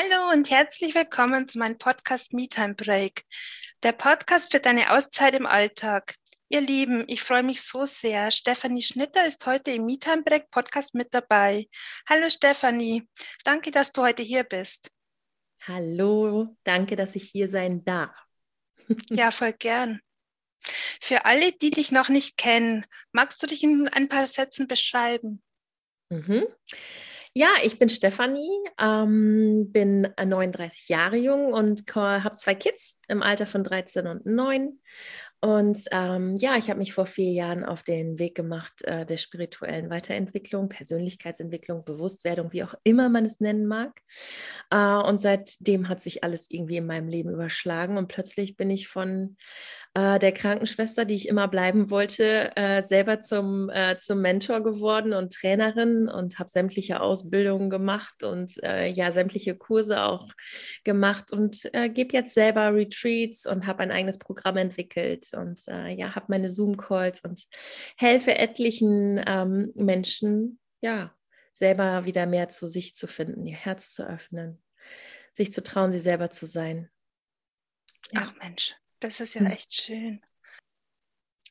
Hallo und herzlich willkommen zu meinem Podcast MeTime Break. Der Podcast für deine Auszeit im Alltag. Ihr Lieben, ich freue mich so sehr. Stefanie Schnitter ist heute im MeTime Break Podcast mit dabei. Hallo Stefanie, danke, dass du heute hier bist. Hallo, danke, dass ich hier sein darf. ja, voll gern. Für alle, die dich noch nicht kennen, magst du dich in ein paar Sätzen beschreiben? Mhm. Ja, ich bin Stefanie, ähm, bin 39 Jahre jung und habe zwei Kids im Alter von 13 und 9 und ähm, ja, ich habe mich vor vier Jahren auf den Weg gemacht äh, der spirituellen Weiterentwicklung, Persönlichkeitsentwicklung, Bewusstwerdung, wie auch immer man es nennen mag. Äh, und seitdem hat sich alles irgendwie in meinem Leben überschlagen und plötzlich bin ich von äh, der Krankenschwester, die ich immer bleiben wollte, äh, selber zum, äh, zum Mentor geworden und Trainerin und habe sämtliche Ausbildungen gemacht und äh, ja, sämtliche Kurse auch gemacht und gebe jetzt selber Retreats und habe ein eigenes Programm entwickelt und äh, ja, habe meine Zoom-Calls und helfe etlichen ähm, Menschen, ja, selber wieder mehr zu sich zu finden, ihr Herz zu öffnen, sich zu trauen, sie selber zu sein. Ja. Ach Mensch, das ist ja hm. echt schön.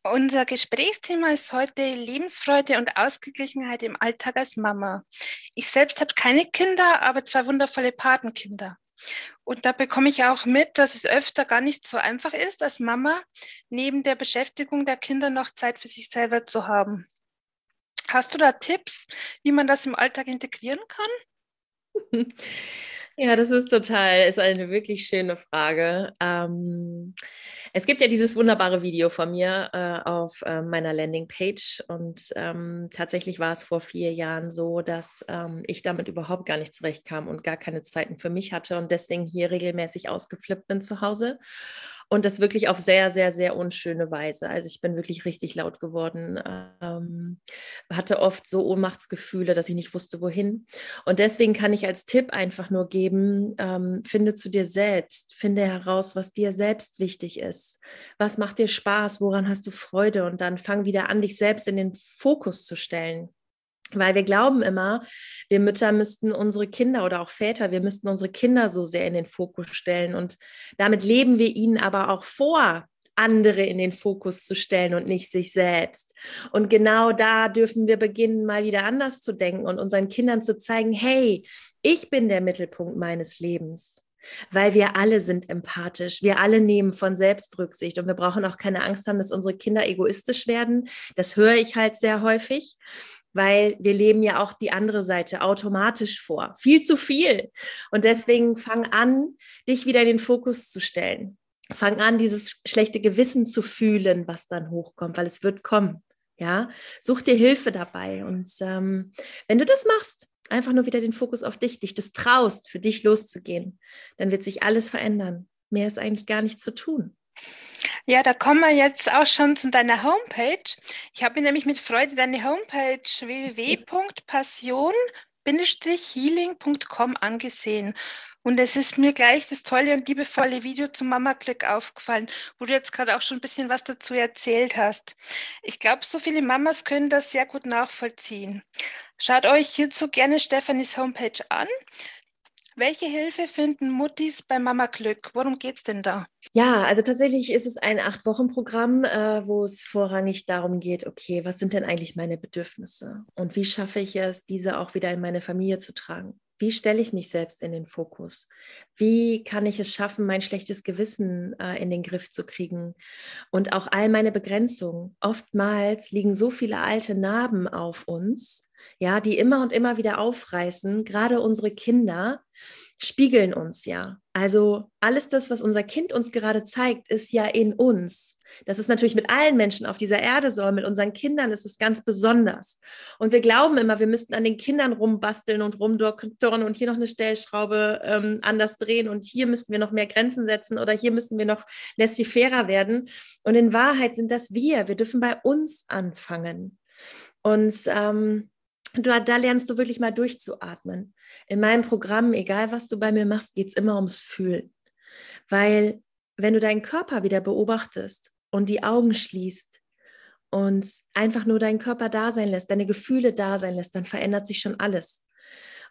Unser Gesprächsthema ist heute Lebensfreude und Ausgeglichenheit im Alltag als Mama. Ich selbst habe keine Kinder, aber zwei wundervolle Patenkinder. Und da bekomme ich auch mit, dass es öfter gar nicht so einfach ist, als Mama neben der Beschäftigung der Kinder noch Zeit für sich selber zu haben. Hast du da Tipps, wie man das im Alltag integrieren kann? Ja, das ist total, ist eine wirklich schöne Frage. Ähm, es gibt ja dieses wunderbare Video von mir äh, auf äh, meiner Landingpage. Und ähm, tatsächlich war es vor vier Jahren so, dass ähm, ich damit überhaupt gar nicht zurechtkam und gar keine Zeiten für mich hatte und deswegen hier regelmäßig ausgeflippt bin zu Hause und das wirklich auf sehr, sehr, sehr unschöne Weise. Also ich bin wirklich richtig laut geworden, ähm, hatte oft so Ohnmachtsgefühle, dass ich nicht wusste, wohin. Und deswegen kann ich als Tipp einfach nur geben, ähm, finde zu dir selbst, finde heraus, was dir selbst wichtig ist. Was macht dir Spaß, woran hast du Freude und dann fang wieder an, dich selbst in den Fokus zu stellen. Weil wir glauben immer, wir Mütter müssten unsere Kinder oder auch Väter, wir müssten unsere Kinder so sehr in den Fokus stellen. Und damit leben wir ihnen aber auch vor, andere in den Fokus zu stellen und nicht sich selbst. Und genau da dürfen wir beginnen, mal wieder anders zu denken und unseren Kindern zu zeigen, hey, ich bin der Mittelpunkt meines Lebens. Weil wir alle sind empathisch, wir alle nehmen von selbst Rücksicht und wir brauchen auch keine Angst haben, dass unsere Kinder egoistisch werden. Das höre ich halt sehr häufig weil wir leben ja auch die andere Seite automatisch vor. Viel zu viel. Und deswegen fang an, dich wieder in den Fokus zu stellen. Fang an, dieses schlechte Gewissen zu fühlen, was dann hochkommt, weil es wird kommen. Ja, such dir Hilfe dabei. Und ähm, wenn du das machst, einfach nur wieder den Fokus auf dich, dich das traust, für dich loszugehen, dann wird sich alles verändern. Mehr ist eigentlich gar nicht zu tun. Ja, da kommen wir jetzt auch schon zu deiner Homepage. Ich habe mir nämlich mit Freude deine Homepage www.passion-healing.com angesehen. Und es ist mir gleich das tolle und liebevolle Video zum Mama-Glück aufgefallen, wo du jetzt gerade auch schon ein bisschen was dazu erzählt hast. Ich glaube, so viele Mamas können das sehr gut nachvollziehen. Schaut euch hierzu gerne Stefanis Homepage an. Welche Hilfe finden Muttis bei Mama Glück? Worum geht es denn da? Ja, also tatsächlich ist es ein Acht-Wochen-Programm, äh, wo es vorrangig darum geht, okay, was sind denn eigentlich meine Bedürfnisse und wie schaffe ich es, diese auch wieder in meine Familie zu tragen? Wie stelle ich mich selbst in den Fokus? Wie kann ich es schaffen, mein schlechtes Gewissen äh, in den Griff zu kriegen? Und auch all meine Begrenzungen. Oftmals liegen so viele alte Narben auf uns, ja, die immer und immer wieder aufreißen. Gerade unsere Kinder spiegeln uns ja. Also alles das, was unser Kind uns gerade zeigt, ist ja in uns. Das ist natürlich mit allen Menschen auf dieser Erde so, mit unseren Kindern ist es ganz besonders. Und wir glauben immer, wir müssten an den Kindern rumbasteln und rumdoktoren und hier noch eine Stellschraube ähm, anders drehen und hier müssten wir noch mehr Grenzen setzen oder hier müssten wir noch laissez-fairer werden. Und in Wahrheit sind das wir. Wir dürfen bei uns anfangen. Und ähm, da, da lernst du wirklich mal durchzuatmen. In meinem Programm, egal was du bei mir machst, geht es immer ums Fühlen. Weil wenn du deinen Körper wieder beobachtest und die Augen schließt und einfach nur deinen Körper da sein lässt, deine Gefühle da sein lässt, dann verändert sich schon alles.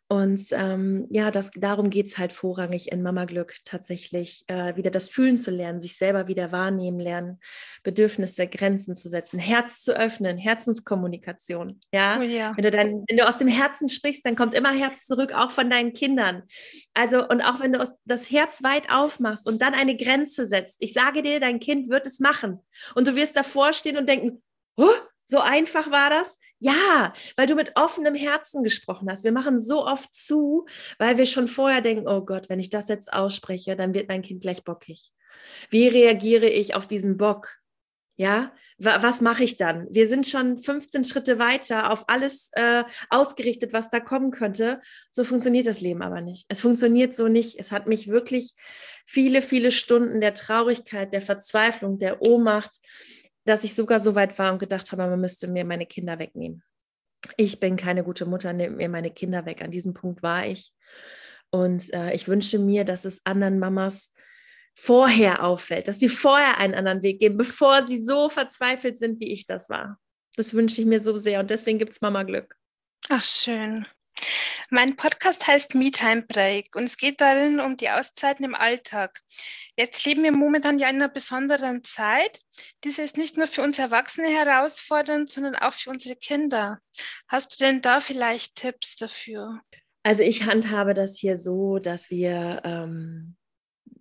Und ähm, ja, das, darum geht es halt vorrangig in Mama Glück tatsächlich, äh, wieder das Fühlen zu lernen, sich selber wieder wahrnehmen lernen, Bedürfnisse, Grenzen zu setzen, Herz zu öffnen, Herzenskommunikation. Ja? Oh ja. Wenn, du dann, wenn du aus dem Herzen sprichst, dann kommt immer Herz zurück, auch von deinen Kindern. Also, und auch wenn du das Herz weit aufmachst und dann eine Grenze setzt, ich sage dir, dein Kind wird es machen. Und du wirst davor stehen und denken, oh, so einfach war das? Ja, weil du mit offenem Herzen gesprochen hast. Wir machen so oft zu, weil wir schon vorher denken, oh Gott, wenn ich das jetzt ausspreche, dann wird mein Kind gleich bockig. Wie reagiere ich auf diesen Bock? Ja, was mache ich dann? Wir sind schon 15 Schritte weiter auf alles äh, ausgerichtet, was da kommen könnte. So funktioniert das Leben aber nicht. Es funktioniert so nicht. Es hat mich wirklich viele, viele Stunden der Traurigkeit, der Verzweiflung, der Ohnmacht, dass ich sogar so weit war und gedacht habe, man müsste mir meine Kinder wegnehmen. Ich bin keine gute Mutter, nehmt mir meine Kinder weg. An diesem Punkt war ich. Und äh, ich wünsche mir, dass es anderen Mamas vorher auffällt, dass sie vorher einen anderen Weg gehen, bevor sie so verzweifelt sind, wie ich das war. Das wünsche ich mir so sehr und deswegen gibt es Mama Glück. Ach, schön. Mein Podcast heißt Me Time Break und es geht darin um die Auszeiten im Alltag. Jetzt leben wir momentan ja in einer besonderen Zeit. Diese ist nicht nur für uns Erwachsene herausfordernd, sondern auch für unsere Kinder. Hast du denn da vielleicht Tipps dafür? Also ich handhabe das hier so, dass wir, ähm,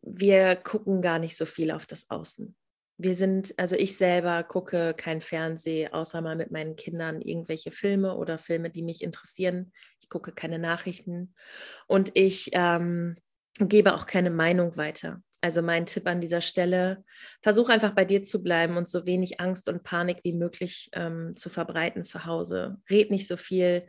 wir gucken gar nicht so viel auf das Außen wir sind, also ich selber gucke kein Fernsehen, außer mal mit meinen Kindern irgendwelche Filme oder Filme, die mich interessieren. Ich gucke keine Nachrichten und ich ähm, gebe auch keine Meinung weiter. Also mein Tipp an dieser Stelle, versuch einfach bei dir zu bleiben und so wenig Angst und Panik wie möglich ähm, zu verbreiten zu Hause. Red nicht so viel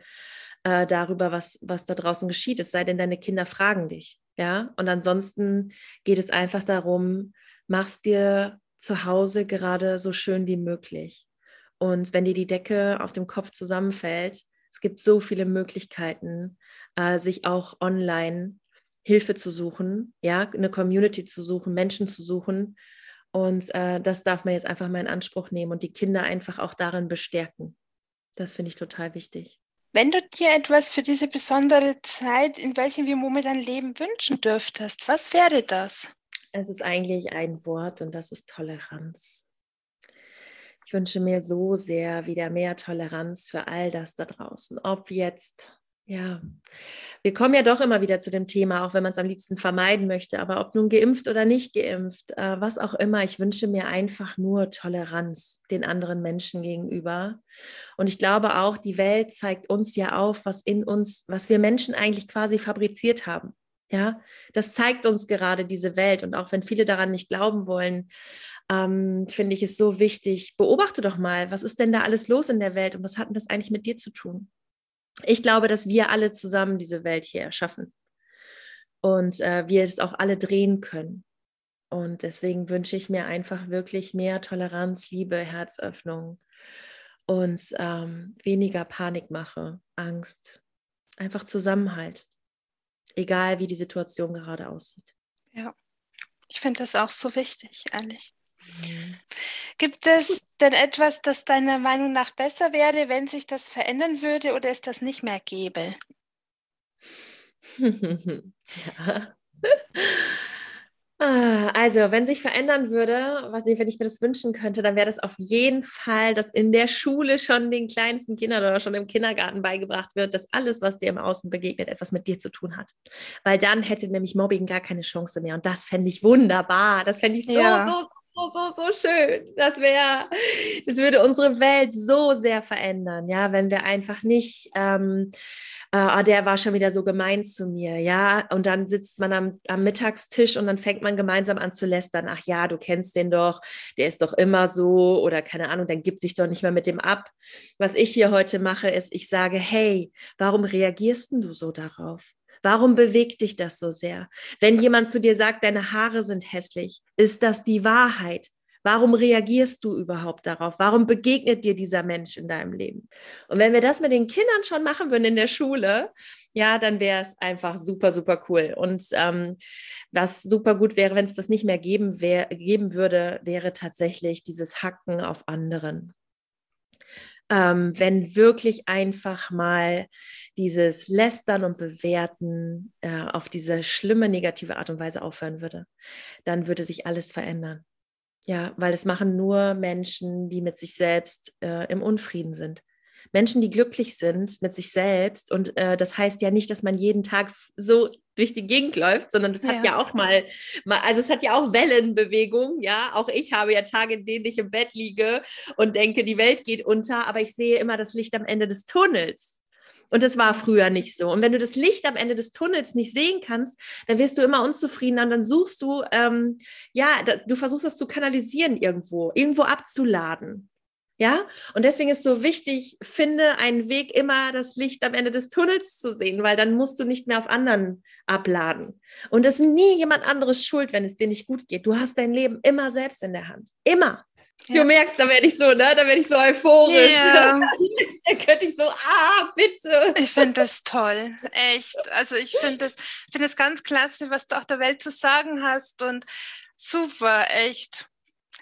äh, darüber, was, was da draußen geschieht, es sei denn, deine Kinder fragen dich. Ja, und ansonsten geht es einfach darum, machst dir zu Hause gerade so schön wie möglich. Und wenn dir die Decke auf dem Kopf zusammenfällt, es gibt so viele Möglichkeiten, äh, sich auch online Hilfe zu suchen, ja, eine Community zu suchen, Menschen zu suchen. Und äh, das darf man jetzt einfach mal in Anspruch nehmen und die Kinder einfach auch darin bestärken. Das finde ich total wichtig. Wenn du dir etwas für diese besondere Zeit, in welcher wir momentan leben, wünschen dürftest, was wäre das? Es ist eigentlich ein Wort und das ist Toleranz. Ich wünsche mir so sehr wieder mehr Toleranz für all das da draußen. Ob jetzt, ja, wir kommen ja doch immer wieder zu dem Thema, auch wenn man es am liebsten vermeiden möchte, aber ob nun geimpft oder nicht geimpft, äh, was auch immer, ich wünsche mir einfach nur Toleranz den anderen Menschen gegenüber. Und ich glaube auch, die Welt zeigt uns ja auf, was in uns, was wir Menschen eigentlich quasi fabriziert haben. Ja, das zeigt uns gerade diese Welt. Und auch wenn viele daran nicht glauben wollen, ähm, finde ich es so wichtig, beobachte doch mal, was ist denn da alles los in der Welt und was hat denn das eigentlich mit dir zu tun? Ich glaube, dass wir alle zusammen diese Welt hier erschaffen und äh, wir es auch alle drehen können. Und deswegen wünsche ich mir einfach wirklich mehr Toleranz, Liebe, Herzöffnung und ähm, weniger Panikmache, Angst, einfach Zusammenhalt egal wie die Situation gerade aussieht. Ja, ich finde das auch so wichtig, ehrlich. Mhm. Gibt es denn etwas, das deiner Meinung nach besser wäre, wenn sich das verändern würde oder es das nicht mehr gäbe? ja. Ah, also, wenn sich verändern würde, was wenn ich mir das wünschen könnte, dann wäre das auf jeden Fall, dass in der Schule schon den kleinsten Kindern oder schon im Kindergarten beigebracht wird, dass alles, was dir im Außen begegnet, etwas mit dir zu tun hat. Weil dann hätte nämlich Mobbing gar keine Chance mehr. Und das fände ich wunderbar. Das fände ich so, ja. so, so, so, so schön. Das wäre, das würde unsere Welt so sehr verändern, ja, wenn wir einfach nicht ähm, äh, der war schon wieder so gemein zu mir, ja. Und dann sitzt man am, am Mittagstisch und dann fängt man gemeinsam an zu lästern. Ach ja, du kennst den doch, der ist doch immer so oder keine Ahnung, dann gibt sich doch nicht mehr mit dem ab. Was ich hier heute mache, ist, ich sage, hey, warum reagierst du so darauf? Warum bewegt dich das so sehr? Wenn jemand zu dir sagt, deine Haare sind hässlich, ist das die Wahrheit? Warum reagierst du überhaupt darauf? Warum begegnet dir dieser Mensch in deinem Leben? Und wenn wir das mit den Kindern schon machen würden in der Schule, ja, dann wäre es einfach super, super cool. Und ähm, was super gut wäre, wenn es das nicht mehr geben, wär, geben würde, wäre tatsächlich dieses Hacken auf anderen. Ähm, wenn wirklich einfach mal dieses Lästern und Bewerten äh, auf diese schlimme negative Art und Weise aufhören würde, dann würde sich alles verändern. Ja, weil es machen nur Menschen, die mit sich selbst äh, im Unfrieden sind. Menschen, die glücklich sind mit sich selbst. Und äh, das heißt ja nicht, dass man jeden Tag so durch die Gegend läuft, sondern das hat ja, ja auch mal, mal, also es hat ja auch Wellenbewegung, ja. Auch ich habe ja Tage, in denen ich im Bett liege und denke, die Welt geht unter, aber ich sehe immer das Licht am Ende des Tunnels. Und das war früher nicht so. Und wenn du das Licht am Ende des Tunnels nicht sehen kannst, dann wirst du immer unzufriedener und dann suchst du, ähm, ja, da, du versuchst das zu kanalisieren irgendwo, irgendwo abzuladen. Ja, und deswegen ist so wichtig, finde einen Weg, immer das Licht am Ende des Tunnels zu sehen, weil dann musst du nicht mehr auf anderen abladen. Und es ist nie jemand anderes schuld, wenn es dir nicht gut geht. Du hast dein Leben immer selbst in der Hand. Immer. Ja. Du merkst, da werde ich so, ne? Da werde ich so euphorisch. Yeah. da könnte ich so, ah, bitte. Ich finde das toll. Echt. Also ich finde das, find das ganz klasse, was du auch der Welt zu sagen hast. Und super, echt.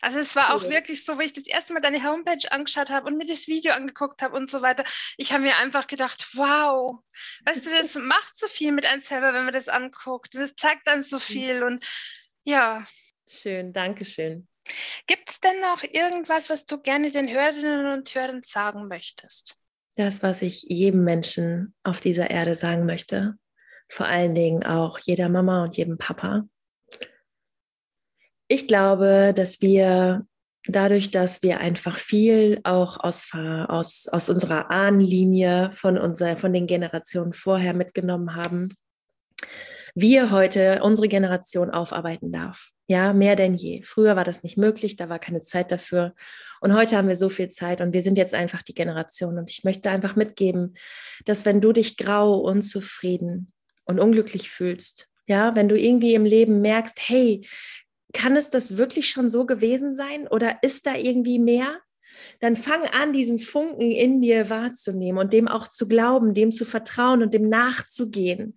Also es war auch wirklich so, wie ich das erste Mal deine Homepage angeschaut habe und mir das Video angeguckt habe und so weiter. Ich habe mir einfach gedacht, wow, weißt du, das macht so viel mit einem selber, wenn man das anguckt. Das zeigt dann so viel und ja. Schön, danke schön. Gibt es denn noch irgendwas, was du gerne den Hörerinnen und Hörern sagen möchtest? Das, was ich jedem Menschen auf dieser Erde sagen möchte, vor allen Dingen auch jeder Mama und jedem Papa, ich glaube, dass wir dadurch, dass wir einfach viel auch aus, aus, aus unserer Ahnenlinie von, unserer, von den Generationen vorher mitgenommen haben, wir heute unsere Generation aufarbeiten darf. Ja, mehr denn je. Früher war das nicht möglich, da war keine Zeit dafür. Und heute haben wir so viel Zeit und wir sind jetzt einfach die Generation. Und ich möchte einfach mitgeben, dass wenn du dich grau, unzufrieden und unglücklich fühlst, ja, wenn du irgendwie im Leben merkst, hey, kann es das wirklich schon so gewesen sein oder ist da irgendwie mehr? Dann fang an, diesen Funken in dir wahrzunehmen und dem auch zu glauben, dem zu vertrauen und dem nachzugehen.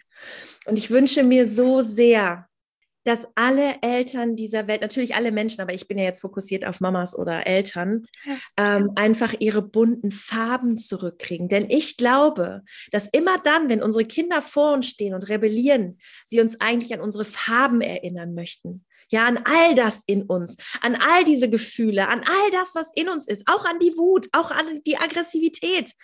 Und ich wünsche mir so sehr, dass alle Eltern dieser Welt, natürlich alle Menschen, aber ich bin ja jetzt fokussiert auf Mamas oder Eltern, ähm, einfach ihre bunten Farben zurückkriegen. Denn ich glaube, dass immer dann, wenn unsere Kinder vor uns stehen und rebellieren, sie uns eigentlich an unsere Farben erinnern möchten ja, an all das in uns, an all diese Gefühle, an all das, was in uns ist, auch an die Wut, auch an die Aggressivität.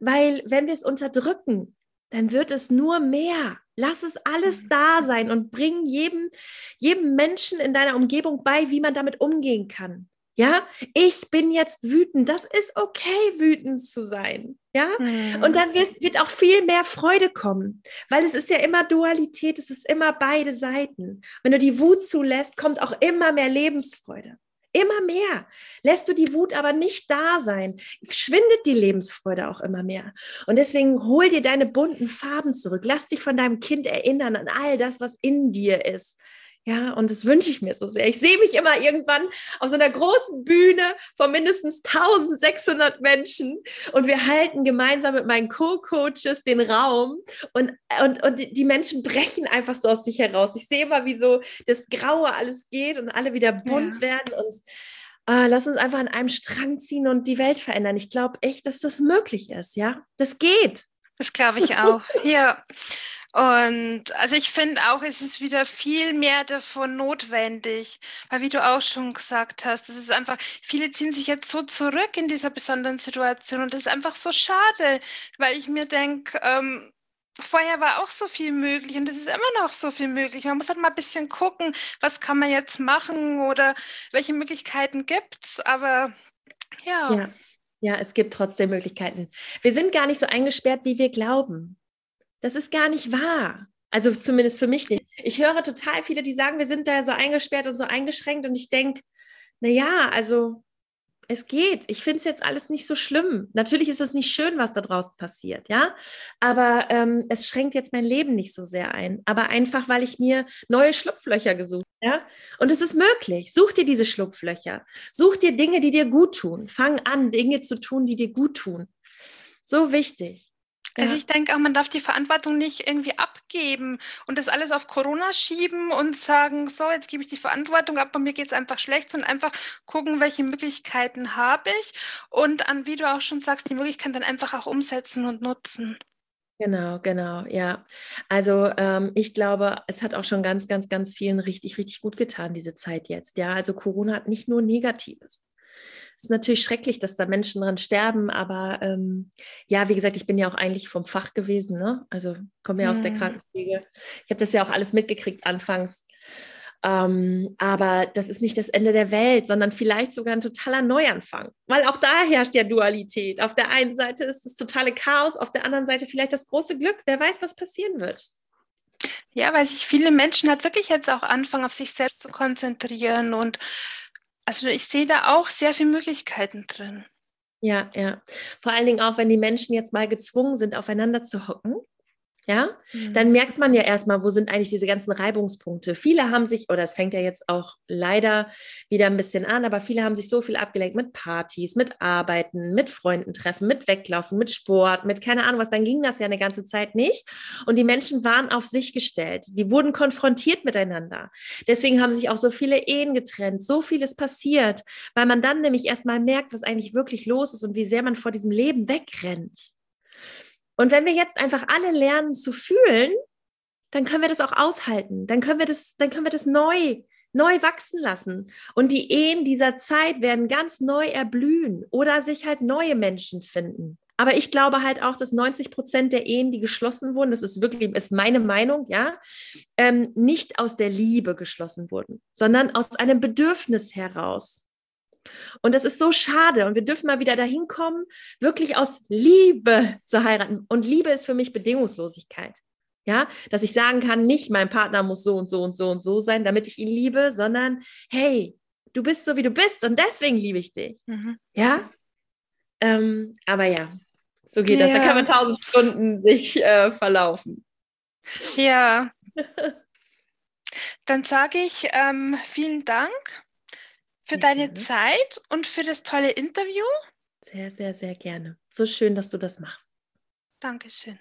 Weil wenn wir es unterdrücken, dann wird es nur mehr. Lass es alles da sein und bring jedem, jedem Menschen in deiner Umgebung bei, wie man damit umgehen kann. Ja, ich bin jetzt wütend. Das ist okay, wütend zu sein. Ja, mhm. und dann wird, wird auch viel mehr Freude kommen, weil es ist ja immer Dualität, es ist immer beide Seiten. Wenn du die Wut zulässt, kommt auch immer mehr Lebensfreude. Immer mehr. Lässt du die Wut aber nicht da sein, schwindet die Lebensfreude auch immer mehr. Und deswegen hol dir deine bunten Farben zurück. Lass dich von deinem Kind erinnern an all das, was in dir ist. Ja, und das wünsche ich mir so sehr. Ich sehe mich immer irgendwann auf so einer großen Bühne von mindestens 1600 Menschen und wir halten gemeinsam mit meinen Co-Coaches den Raum und, und, und die Menschen brechen einfach so aus sich heraus. Ich sehe immer, wie so das Graue alles geht und alle wieder bunt ja. werden und ah, lass uns einfach an einem Strang ziehen und die Welt verändern. Ich glaube echt, dass das möglich ist, ja. Das geht. Das glaube ich auch. ja. Und also ich finde auch, es ist wieder viel mehr davon notwendig, weil wie du auch schon gesagt hast, das ist einfach, viele ziehen sich jetzt so zurück in dieser besonderen Situation und das ist einfach so schade, weil ich mir denke, ähm, vorher war auch so viel möglich und es ist immer noch so viel möglich. Man muss halt mal ein bisschen gucken, was kann man jetzt machen oder welche Möglichkeiten gibt es, aber ja. ja. Ja, es gibt trotzdem Möglichkeiten. Wir sind gar nicht so eingesperrt, wie wir glauben. Das ist gar nicht wahr. Also zumindest für mich nicht. Ich höre total viele, die sagen, wir sind da so eingesperrt und so eingeschränkt. Und ich denke, naja, also es geht. Ich finde es jetzt alles nicht so schlimm. Natürlich ist es nicht schön, was da draußen passiert, ja. Aber ähm, es schränkt jetzt mein Leben nicht so sehr ein. Aber einfach, weil ich mir neue Schlupflöcher gesucht habe. Ja? Und es ist möglich. Such dir diese Schlupflöcher. Such dir Dinge, die dir gut tun. Fang an, Dinge zu tun, die dir gut tun. So wichtig. Also ich denke auch, man darf die Verantwortung nicht irgendwie abgeben und das alles auf Corona schieben und sagen, so, jetzt gebe ich die Verantwortung ab, bei mir geht es einfach schlecht, sondern einfach gucken, welche Möglichkeiten habe ich und an, wie du auch schon sagst, die Möglichkeiten dann einfach auch umsetzen und nutzen. Genau, genau, ja. Also ähm, ich glaube, es hat auch schon ganz, ganz, ganz vielen richtig, richtig gut getan, diese Zeit jetzt. Ja, also Corona hat nicht nur Negatives. Es ist natürlich schrecklich, dass da Menschen dran sterben, aber ähm, ja, wie gesagt, ich bin ja auch eigentlich vom Fach gewesen, ne? Also komme ja aus der mhm. Krankenpflege. Ich habe das ja auch alles mitgekriegt anfangs. Ähm, aber das ist nicht das Ende der Welt, sondern vielleicht sogar ein totaler Neuanfang. Weil auch da herrscht ja Dualität. Auf der einen Seite ist das totale Chaos, auf der anderen Seite vielleicht das große Glück. Wer weiß, was passieren wird. Ja, weil sich viele Menschen halt wirklich jetzt auch anfangen, auf sich selbst zu konzentrieren. Und also ich sehe da auch sehr viele Möglichkeiten drin. Ja, ja. Vor allen Dingen auch, wenn die Menschen jetzt mal gezwungen sind, aufeinander zu hocken ja, mhm. dann merkt man ja erstmal, wo sind eigentlich diese ganzen Reibungspunkte. Viele haben sich, oder es fängt ja jetzt auch leider wieder ein bisschen an, aber viele haben sich so viel abgelenkt mit Partys, mit Arbeiten, mit Freunden treffen, mit Weglaufen, mit Sport, mit keine Ahnung was, dann ging das ja eine ganze Zeit nicht. Und die Menschen waren auf sich gestellt. Die wurden konfrontiert miteinander. Deswegen haben sich auch so viele Ehen getrennt, so vieles passiert, weil man dann nämlich erstmal merkt, was eigentlich wirklich los ist und wie sehr man vor diesem Leben wegrennt. Und wenn wir jetzt einfach alle lernen zu fühlen, dann können wir das auch aushalten. Dann können wir das, dann können wir das neu, neu wachsen lassen. Und die Ehen dieser Zeit werden ganz neu erblühen oder sich halt neue Menschen finden. Aber ich glaube halt auch, dass 90 Prozent der Ehen, die geschlossen wurden, das ist wirklich, ist meine Meinung, ja, ähm, nicht aus der Liebe geschlossen wurden, sondern aus einem Bedürfnis heraus. Und das ist so schade. Und wir dürfen mal wieder dahin kommen, wirklich aus Liebe zu heiraten. Und Liebe ist für mich Bedingungslosigkeit. Ja, dass ich sagen kann, nicht mein Partner muss so und so und so und so sein, damit ich ihn liebe, sondern hey, du bist so wie du bist und deswegen liebe ich dich. Mhm. Ja, ähm, aber ja, so geht ja. das. Da kann man tausend Stunden sich äh, verlaufen. Ja. Dann sage ich ähm, vielen Dank für sehr deine gerne. Zeit und für das tolle Interview. Sehr, sehr, sehr gerne. So schön, dass du das machst. Dankeschön.